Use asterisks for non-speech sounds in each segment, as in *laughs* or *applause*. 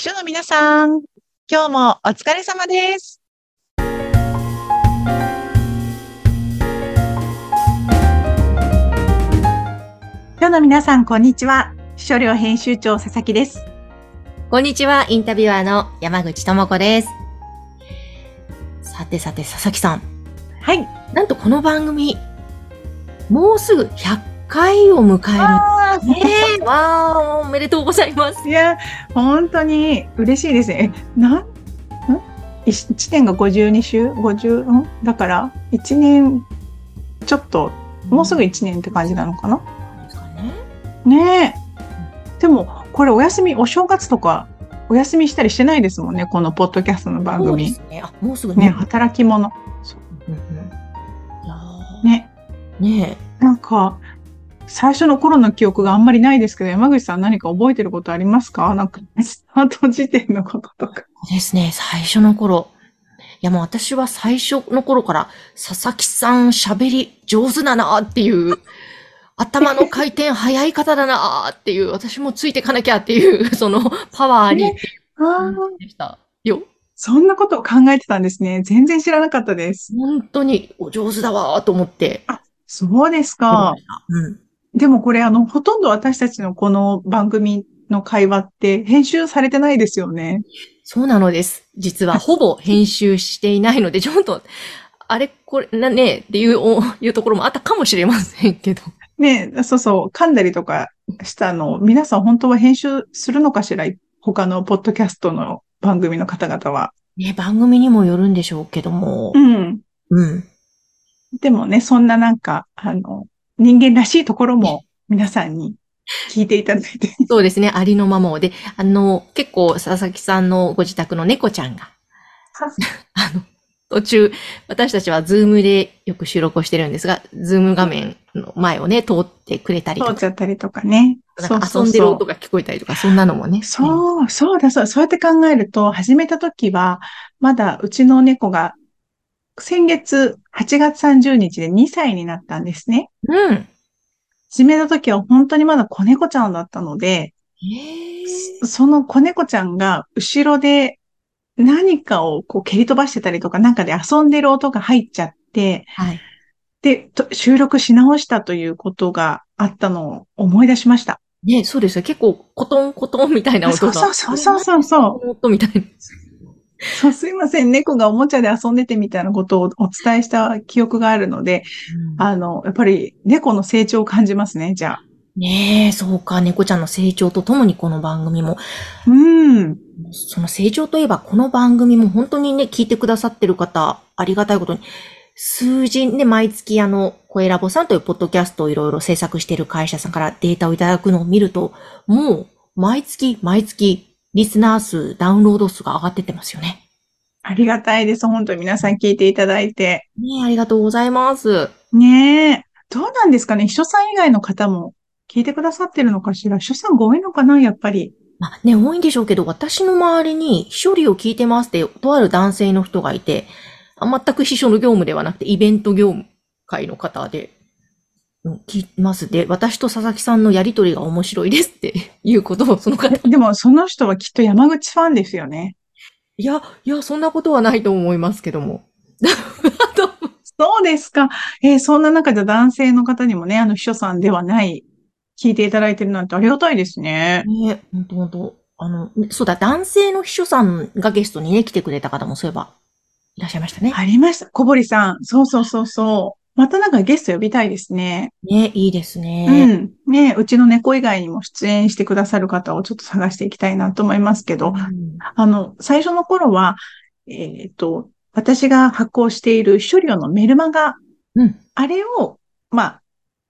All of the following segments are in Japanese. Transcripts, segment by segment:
秘書の皆さん、今日もお疲れ様です。秘書の皆さん、こんにちは。秘書寮編集長佐々木です。こんにちは、インタビュアーの山口智子です。さてさて、佐々木さん。はい。なんとこの番組、もうすぐ100回を迎えある。ねえ、わー、おめでとうございます。いや、本当に嬉しいですね。え、なん、ん ?1 年が52週 ?50? ん？だから、1年、ちょっと、もうすぐ1年って感じなのかな？ですかね。ねえ。でも、これお休み、お正月とか、お休みしたりしてないですもんね、このポッドキャストの番そうで組。すね。あ、もうすぐね、働き者。うんうんいやね。ーねなんか、最初の頃の記憶があんまりないですけど、山口さん何か覚えてることありますか？なんか、スタート時点のこととか。え、ですね、最初の頃。いやもう私は最初の頃から、佐々木さん喋り上手だなっていう、頭の回転早い方だなっていう、私もついてかなきゃっていう、*laughs* そのパワーに、ああ、でしたよ。そんなことを考えてたんですね。全然知らなかったです。本当にお上手だわーと思って。そうですか。うん。でもこれ、あの、ほとんど私たちのこの番組の会話って編集されてないですよね。そうなのです。実は *laughs* ほぼ編集していないので、ちょっと、あれ、これ、なね、っていう、おいうところもあったかもしれませんけど。ねそうそう、噛んだりとかしたのを、皆さん本当は編集するのかしら他のポッドキャストの番組の方々は。ね、番組にもよるんでしょうけどもう。ん。うん。でもね、そんななんか、あの、人間らしいところも皆さんに聞いていただいて。そうですね、ありのままを。で、あの、結構、佐々木さんのご自宅の猫ちゃんが、*laughs* あの、途中、私たちはズームでよく収録をしてるんですが、ズーム画面の前をね、通ってくれたりとか、通っちゃったりとかね。なんか遊んでる音が聞こえたりとか、そんなのもね。そう、そうだ、そう、そうやって考えると、始めた時は、まだうちの猫が、先月8月30日で2歳になったんですね。うん。始めた時は本当にまだ子猫ちゃんだったので、その子猫ちゃんが後ろで何かをこう蹴り飛ばしてたりとか、なんかで遊んでる音が入っちゃって、はい。で、と収録し直したということがあったのを思い出しました。ね、そうですよ。結構、コトンコトンみたいな音が。そうそうそうそうそう音みたいな。そう、すいません。猫がおもちゃで遊んでてみたいなことをお伝えした記憶があるので、あの、やっぱり猫の成長を感じますね、じゃあ。ねえ、そうか。猫ちゃんの成長とともにこの番組も。うん。その成長といえば、この番組も本当にね、聞いてくださってる方、ありがたいことに、数字ね、毎月あの、声ラボさんというポッドキャストをいろいろ制作している会社さんからデータをいただくのを見ると、もう、毎月、毎月、リスナー数、ダウンロード数が上がってってますよね。ありがたいです。本当に皆さん聞いていただいて。ねえ、ありがとうございます。ねえ。どうなんですかね？秘書さん以外の方も聞いてくださってるのかしら？秘書さんが多いのかな？やっぱり。まあね、多いんでしょうけど、私の周りに、秘書理を聞いてますって、とある男性の人がいて、あ全く秘書の業務ではなくて、イベント業務会の方で、うん聞いてます。で、私と佐々木さんのやりとりが面白いですっていうことを、その方。でもその人はきっと山口ファンですよね。いや、いや、そんなことはないと思いますけども。*laughs* そうですか。えーそんな中で男性の方にもね、あの秘書さんではない、聞いていただいてるなんてありがたいですね。ねほんとほんと。あの、そうだ、男性の秘書さんがゲストにね、来てくれた方もそういえば、いらっしゃいましたね。ありました。小堀さん。そうそうそうそう。またなんかゲスト呼びたいですね。ね、いいですうね。ん。ねうちの猫以外にも出演してくださる方をちょっと探していきたいなと思いますけど、うんあの、最初の頃は、えっと、私が発行している秘書料のメルマガ、うん。あれを、まあ、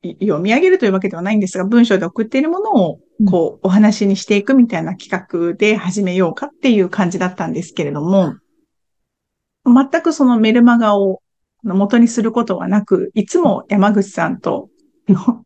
い読み上げるというわけではないんですが、文章で送っているものを、こう、お話にしていくみたいな企画で始めようかっていう感じだったんですけれども、全くそのメルマガを元にすることはなく、いつも山口さんと、の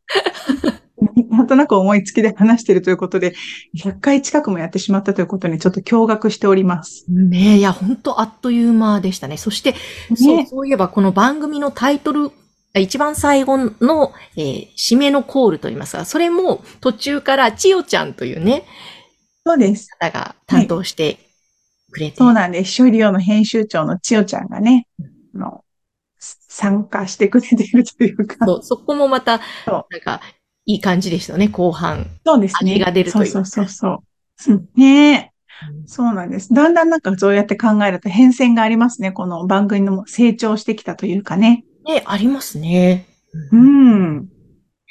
*laughs* なんとなく思いつきで話しているということで、100回近くもやってしまったということにちょっと驚愕しております。ねえ、いや、本当あっという間でしたね。そして、そう、ねそういえばこの番組のタイトル、一番最後の、えー締めのコールといいますか、それも途中から千代ちゃんというね、そうです。方が担当してくれて。そうなんです。処理用の編集長の千代ちゃんがね、あの、参加してくれているというか。そうそこもまた、なんか、いい感じでしたね、後半。そうですね。味が出るというかそうそうそうそう。*laughs* うんねえ。そうなんです。だんだんなんかそうやって考えると変遷がありますね。この番組の成長してきたというかね。ね、ありますね。ううんん。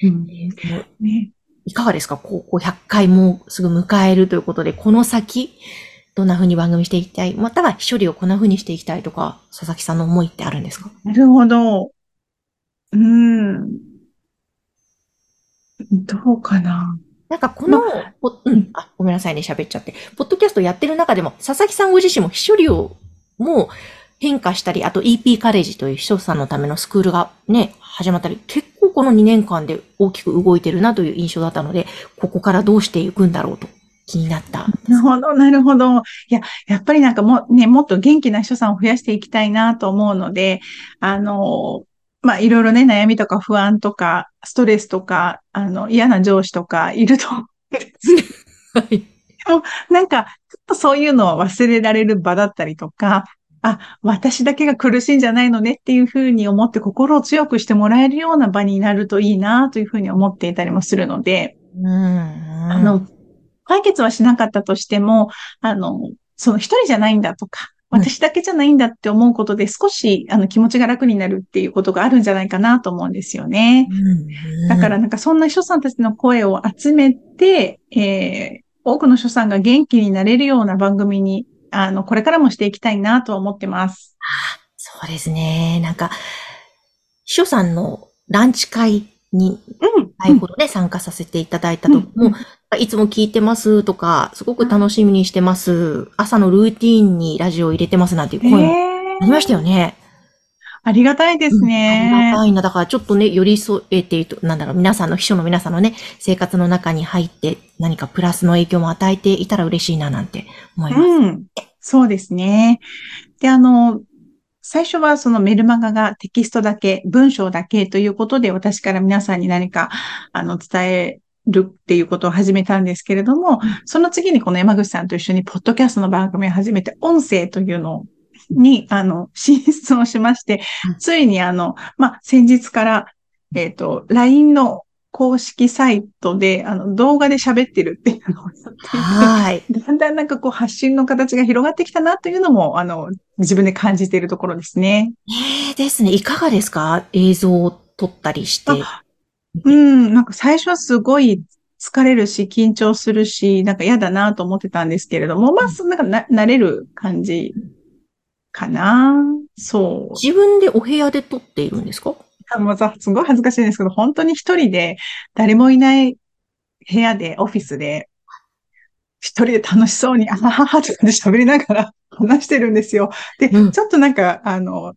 うんね、いかがですか？こう、こう100回もうすぐ迎えるということで、この先、どんな風に番組していきたい？または処理をこんな風にしていきたいとか、佐々木さんの思いってあるんですか？なるほど。うん。どうかな。なんかこの、ぽうん、あ、ごめんなさいね、喋っちゃって。ポッドキャストやってる中でも、佐々木さんご自身も非処理をもう変化したり、あと EP カレッジという秘書さんのためのスクールがね、始まったり、結構この2年間で大きく動いてるなという印象だったので、ここからどうしていくんだろうと気になった。なるほど、なるほど。いや、やっぱりなんかもうね、もっと元気な人さんを増やしていきたいなと思うので、あの、まあ、いろいろね、悩みとか不安とか、ストレスとか、あの、嫌な上司とかいると思うんです *laughs* はい。なんか、ちょっとそういうのを忘れられる場だったりとか、あ、私だけが苦しいんじゃないのねっていうふうに思って心を強くしてもらえるような場になるといいなというふうに思っていたりもするので、うん。あの、解決はしなかったとしても、あの、その一人じゃないんだとか、うん私だけじゃないんだって思うことで少し、あの、気持ちが楽になるっていうことがあるんじゃないかなと思うんですよね。うん、だからなんかそんな秘書さんたちの声を集めて、えー、多くの秘書さんが元気になれるような番組に、あの、これからもしていきたいなと思ってます。そうですね。なんか、秘書さんのランチ会に、うん。最後ね、参加させていただいたと、うんもう、いつも聞いてますとか、すごく楽しみにしてます。朝のルーティーンにラジオを入れてますなんていう声ありましたよね。ありがたいですありがね。たいな。だからちょっとね、寄り添えていると、なんだろう、皆さんの秘書の皆さんのね、生活の中に入って何かプラスの影響も与えていたら嬉しいななんて思います。うん。そうですね。で、あの、最初はそのメルマガがテキストだけ、文章だけということで私から皆さんに何か、あの、伝えるっていうことを始めたんですけれども、その次にこの山口さんと一緒にポッドキャストの番組を始めて、音声というのに、あの、進出をしましてうん、ついにあの、まあ、先日から、えっ、と、LINE の公式サイトで、あの、動画で喋ってるっていうのをやっていて、はい。*laughs* だんだんなんかこう発信の形が広がってきたなというのも、あの、自分で感じているところですね。えーですね。いかがですか？映像を撮ったりして。うん、なんか最初はすごい疲れるし、緊張するし、なんか嫌だなと思ってたんですけれども、まあ、そなんかな、慣れる感じかな。そう。自分でお部屋で撮っているんですか？あもうさ、すごい恥ずかしいんですけど、本当に一人で、誰もいない部屋で、オフィスで、一人で楽しそうに、あはははとかで喋りながら話してるんですよ。で、うんちょっとなんか、あの、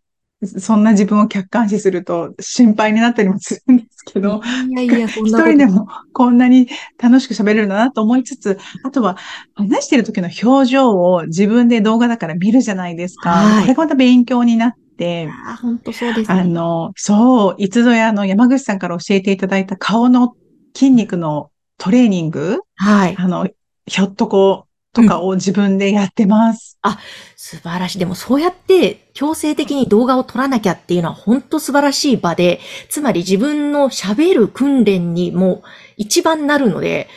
そんな自分を客観視すると心配になったりもするんですけど、いやいや、*laughs* 一人でもこんなに楽しく喋れるんだなと思いつつ、あとは話してる時の表情を自分で動画だから見るじゃないですか。はいこれがまた勉強になって、あー本当そうですね。あの、そう、いつぞやの山口さんから教えていただいた顔の筋肉のトレーニング、はい。あの、ひょっとことかを自分でやってます。素晴らしい。でもそうやって強制的に動画を撮らなきゃっていうのは本当素晴らしい場で、つまり自分の喋る訓練にも一番なるので、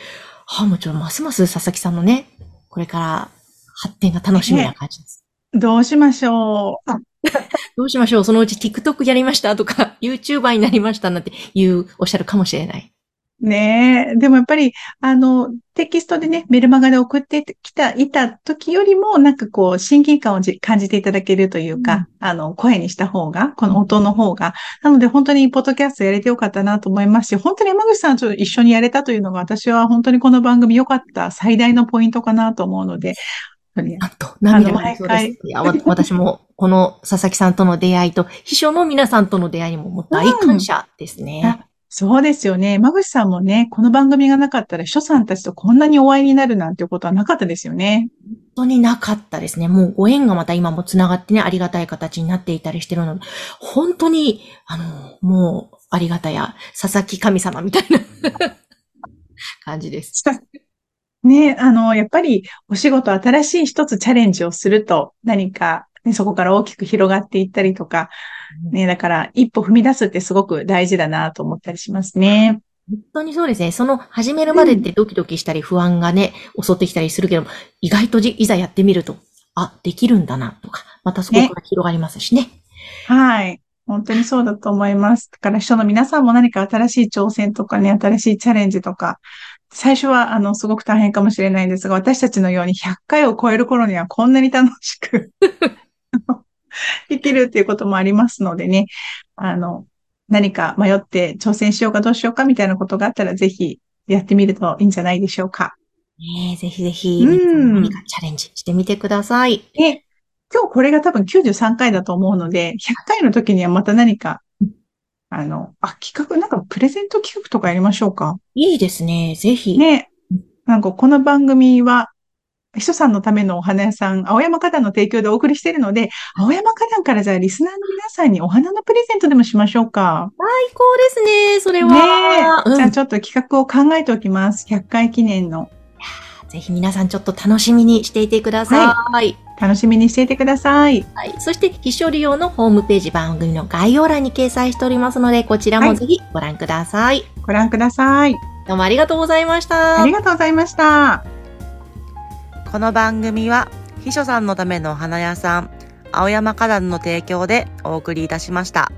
はあ、もうちょっとますます佐々木さんのね、これから発展が楽しみな感じです。どうしましょう。あ *laughs* どうしましょうそのうち TikTok やりましたとか、YouTuber になりましたなんていうおっしゃるかもしれない。ねえ。でもやっぱり、あの、テキストでね、メルマガで送ってきた、いた時よりも、なんかこう、親近感をじ感じていただけるというか、あの、声にした方が、この音の方が。なので、本当にポッドキャストやれてよかったなと思いますし、本当に山口さんと一緒にやれたというのが、私は本当にこの番組良かった最大のポイントかなと思うので、本当になんと、涙が出そうです。いや、わ私も、この佐々木さんとの出会いと、秘書の皆さんとの出会いにももう大感謝ですね。そうですよね。山口さんもね、この番組がなかったら、秘書さんたちとこんなにお会いになるなんていうことはなかったですよね。本当になかったですね。もうご縁がまた今もつながってね、ありがたい形になっていたりしてるので、本当に、あの、もう、ありがたや、佐々木神様みたいな *laughs* 感じです。ね、あの、やっぱりお仕事新しい一つチャレンジをすると何か、ね、そこから大きく広がっていったりとか、ね、だから一歩踏み出すってすごく大事だなと思ったりしますね。本当にそうですね。その始めるまでってドキドキしたり不安がね、襲ってきたりするけど、意外といざやってみると、あ、できるんだなとか、またそこから広がりますしね。ねはい。本当にそうだと思います。だから人の皆さんも何か新しい挑戦とかね、新しいチャレンジとか、最初は、あの、すごく大変かもしれないんですが、私たちのように100回を超える頃にはこんなに楽しく *laughs* *laughs* できるっていうこともありますのでね、あの、何か迷って挑戦しようかどうしようかみたいなことがあったら、ぜひやってみるといいんじゃないでしょうか。ねぜひぜひ、何かチャレンジしてみてください。ね、今日これが多分93回だと思うので、100回の時にはまた何かあの、あ、企画、なんかプレゼント企画とかやりましょうかいいですね。ぜひ。ね。なんかこの番組は、秘書さんのためのお花屋さん、青山花壇の提供でお送りしているので、青山花壇からじゃあリスナーの皆さんにお花のプレゼントでもしましょうか。最高ですね、それは。ね、うん、じゃあちょっと企画を考えておきます。100回記念の。ぜひ皆さんちょっと楽しみにしていてください。はい、楽しみにしていてください。はい。そして、秘書利用のホームページ番組の概要欄に掲載しておりますので、こちらもぜひご覧ください。はい、ご覧ください。どうもありがとうございました。ありがとうございました。この番組は、秘書さんのためのお花屋さん、青山花壇の提供でお送りいたしました。